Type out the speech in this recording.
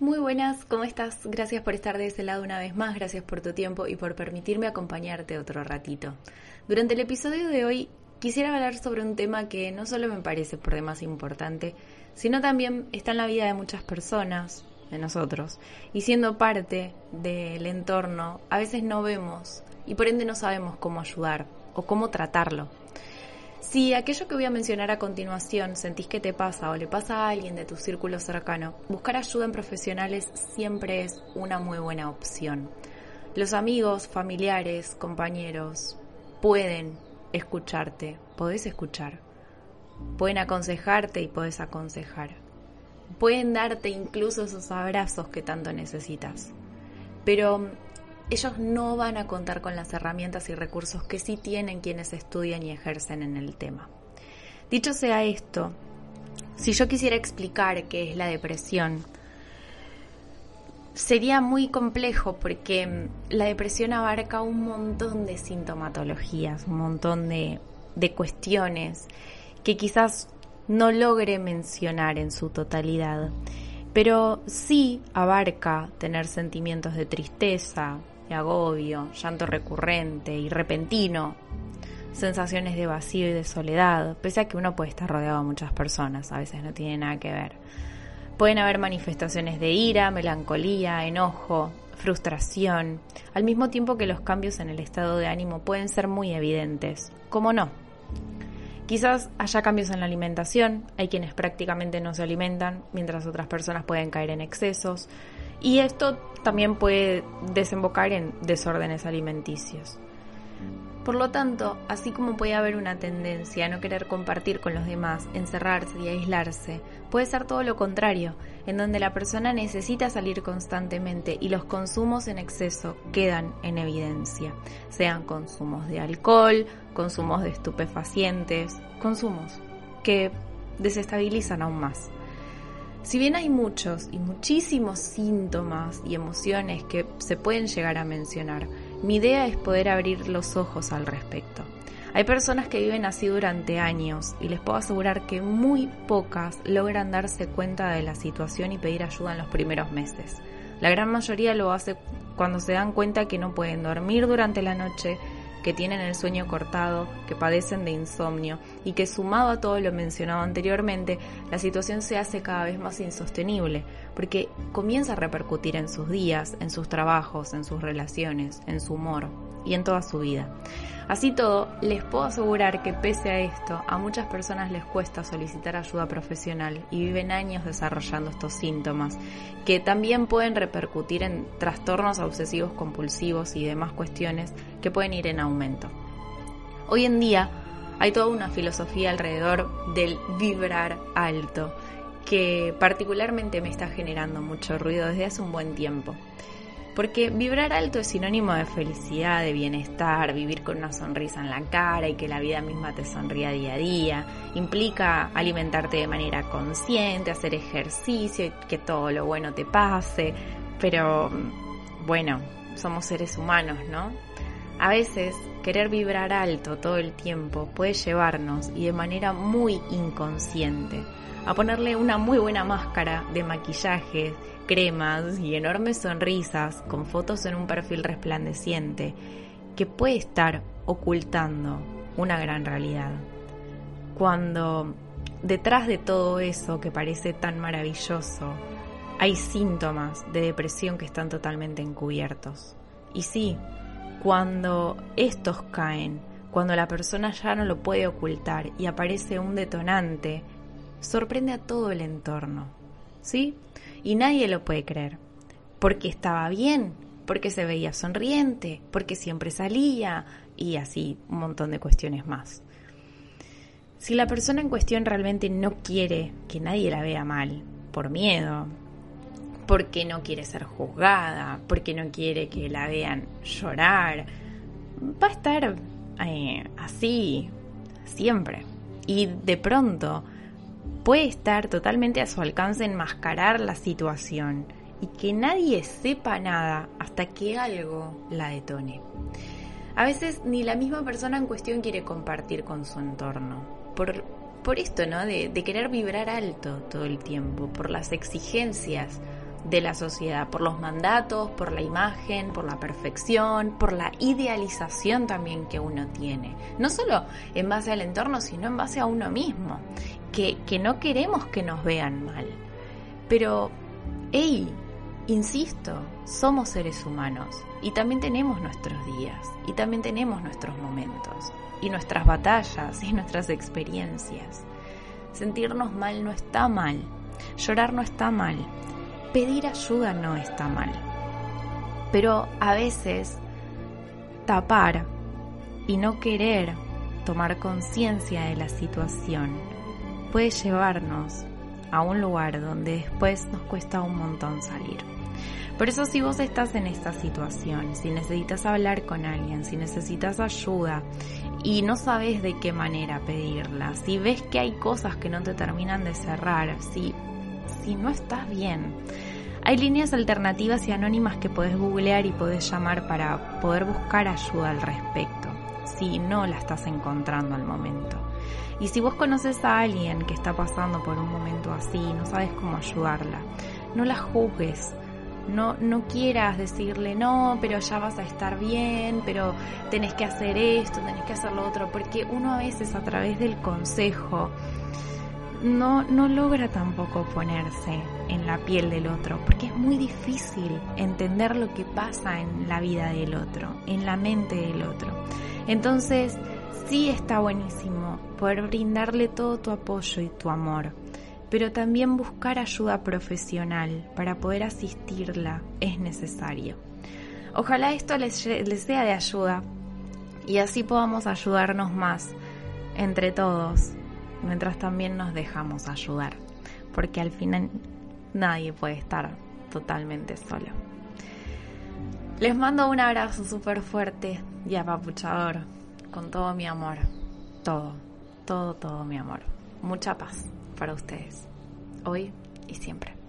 Muy buenas, ¿cómo estás? Gracias por estar de ese lado una vez más, gracias por tu tiempo y por permitirme acompañarte otro ratito. Durante el episodio de hoy quisiera hablar sobre un tema que no solo me parece por demás importante, sino también está en la vida de muchas personas, de nosotros, y siendo parte del entorno, a veces no vemos y por ende no sabemos cómo ayudar o cómo tratarlo. Si aquello que voy a mencionar a continuación sentís que te pasa o le pasa a alguien de tu círculo cercano, buscar ayuda en profesionales siempre es una muy buena opción. Los amigos, familiares, compañeros pueden escucharte, podés escuchar. Pueden aconsejarte y podés aconsejar. Pueden darte incluso esos abrazos que tanto necesitas. Pero ellos no van a contar con las herramientas y recursos que sí tienen quienes estudian y ejercen en el tema. Dicho sea esto, si yo quisiera explicar qué es la depresión, sería muy complejo porque la depresión abarca un montón de sintomatologías, un montón de, de cuestiones que quizás no logre mencionar en su totalidad, pero sí abarca tener sentimientos de tristeza, agobio, llanto recurrente y repentino, sensaciones de vacío y de soledad, pese a que uno puede estar rodeado de muchas personas, a veces no tiene nada que ver. Pueden haber manifestaciones de ira, melancolía, enojo, frustración, al mismo tiempo que los cambios en el estado de ánimo pueden ser muy evidentes. ¿Cómo no? Quizás haya cambios en la alimentación, hay quienes prácticamente no se alimentan, mientras otras personas pueden caer en excesos, y esto también puede desembocar en desórdenes alimenticios. Por lo tanto, así como puede haber una tendencia a no querer compartir con los demás, encerrarse y aislarse, puede ser todo lo contrario, en donde la persona necesita salir constantemente y los consumos en exceso quedan en evidencia, sean consumos de alcohol, consumos de estupefacientes, consumos que desestabilizan aún más. Si bien hay muchos y muchísimos síntomas y emociones que se pueden llegar a mencionar, mi idea es poder abrir los ojos al respecto. Hay personas que viven así durante años y les puedo asegurar que muy pocas logran darse cuenta de la situación y pedir ayuda en los primeros meses. La gran mayoría lo hace cuando se dan cuenta que no pueden dormir durante la noche, que tienen el sueño cortado, que padecen de insomnio y que sumado a todo lo mencionado anteriormente, la situación se hace cada vez más insostenible, porque comienza a repercutir en sus días, en sus trabajos, en sus relaciones, en su humor y en toda su vida. Así todo, les puedo asegurar que pese a esto, a muchas personas les cuesta solicitar ayuda profesional y viven años desarrollando estos síntomas, que también pueden repercutir en trastornos obsesivos compulsivos y demás cuestiones que pueden ir en aumento. Hoy en día hay toda una filosofía alrededor del vibrar alto, que particularmente me está generando mucho ruido desde hace un buen tiempo. Porque vibrar alto es sinónimo de felicidad, de bienestar, vivir con una sonrisa en la cara y que la vida misma te sonría día a día. Implica alimentarte de manera consciente, hacer ejercicio y que todo lo bueno te pase. Pero bueno, somos seres humanos, ¿no? A veces querer vibrar alto todo el tiempo puede llevarnos y de manera muy inconsciente a ponerle una muy buena máscara de maquillaje, cremas y enormes sonrisas con fotos en un perfil resplandeciente que puede estar ocultando una gran realidad. Cuando detrás de todo eso que parece tan maravilloso hay síntomas de depresión que están totalmente encubiertos. Y sí, cuando estos caen, cuando la persona ya no lo puede ocultar y aparece un detonante sorprende a todo el entorno, ¿sí? Y nadie lo puede creer, porque estaba bien, porque se veía sonriente, porque siempre salía y así un montón de cuestiones más. Si la persona en cuestión realmente no quiere que nadie la vea mal, por miedo, porque no quiere ser juzgada, porque no quiere que la vean llorar, va a estar eh, así siempre. Y de pronto puede estar totalmente a su alcance enmascarar la situación y que nadie sepa nada hasta que algo la detone. A veces ni la misma persona en cuestión quiere compartir con su entorno. Por, por esto, ¿no? De, de querer vibrar alto todo el tiempo, por las exigencias de la sociedad, por los mandatos, por la imagen, por la perfección, por la idealización también que uno tiene. No solo en base al entorno, sino en base a uno mismo, que, que no queremos que nos vean mal. Pero, hey, insisto, somos seres humanos y también tenemos nuestros días y también tenemos nuestros momentos y nuestras batallas y nuestras experiencias. Sentirnos mal no está mal, llorar no está mal, pedir ayuda no está mal. Pero a veces tapar y no querer tomar conciencia de la situación puede llevarnos a un lugar donde después nos cuesta un montón salir. Por eso si vos estás en esta situación, si necesitas hablar con alguien, si necesitas ayuda y no sabes de qué manera pedirla, si ves que hay cosas que no te terminan de cerrar, si si no estás bien. Hay líneas alternativas y anónimas que podés googlear y podés llamar para poder buscar ayuda al respecto, si no la estás encontrando al momento. Y si vos conoces a alguien que está pasando por un momento así y no sabes cómo ayudarla, no la juzgues. No, no quieras decirle, no, pero ya vas a estar bien, pero tenés que hacer esto, tenés que hacer lo otro, porque uno a veces a través del consejo no, no logra tampoco ponerse en la piel del otro, porque es muy difícil entender lo que pasa en la vida del otro, en la mente del otro. Entonces, sí está buenísimo poder brindarle todo tu apoyo y tu amor, pero también buscar ayuda profesional para poder asistirla es necesario. Ojalá esto les, les sea de ayuda y así podamos ayudarnos más entre todos mientras también nos dejamos ayudar, porque al final nadie puede estar totalmente solo. Les mando un abrazo súper fuerte y apapuchador, con todo mi amor, todo, todo, todo mi amor. Mucha paz para ustedes, hoy y siempre.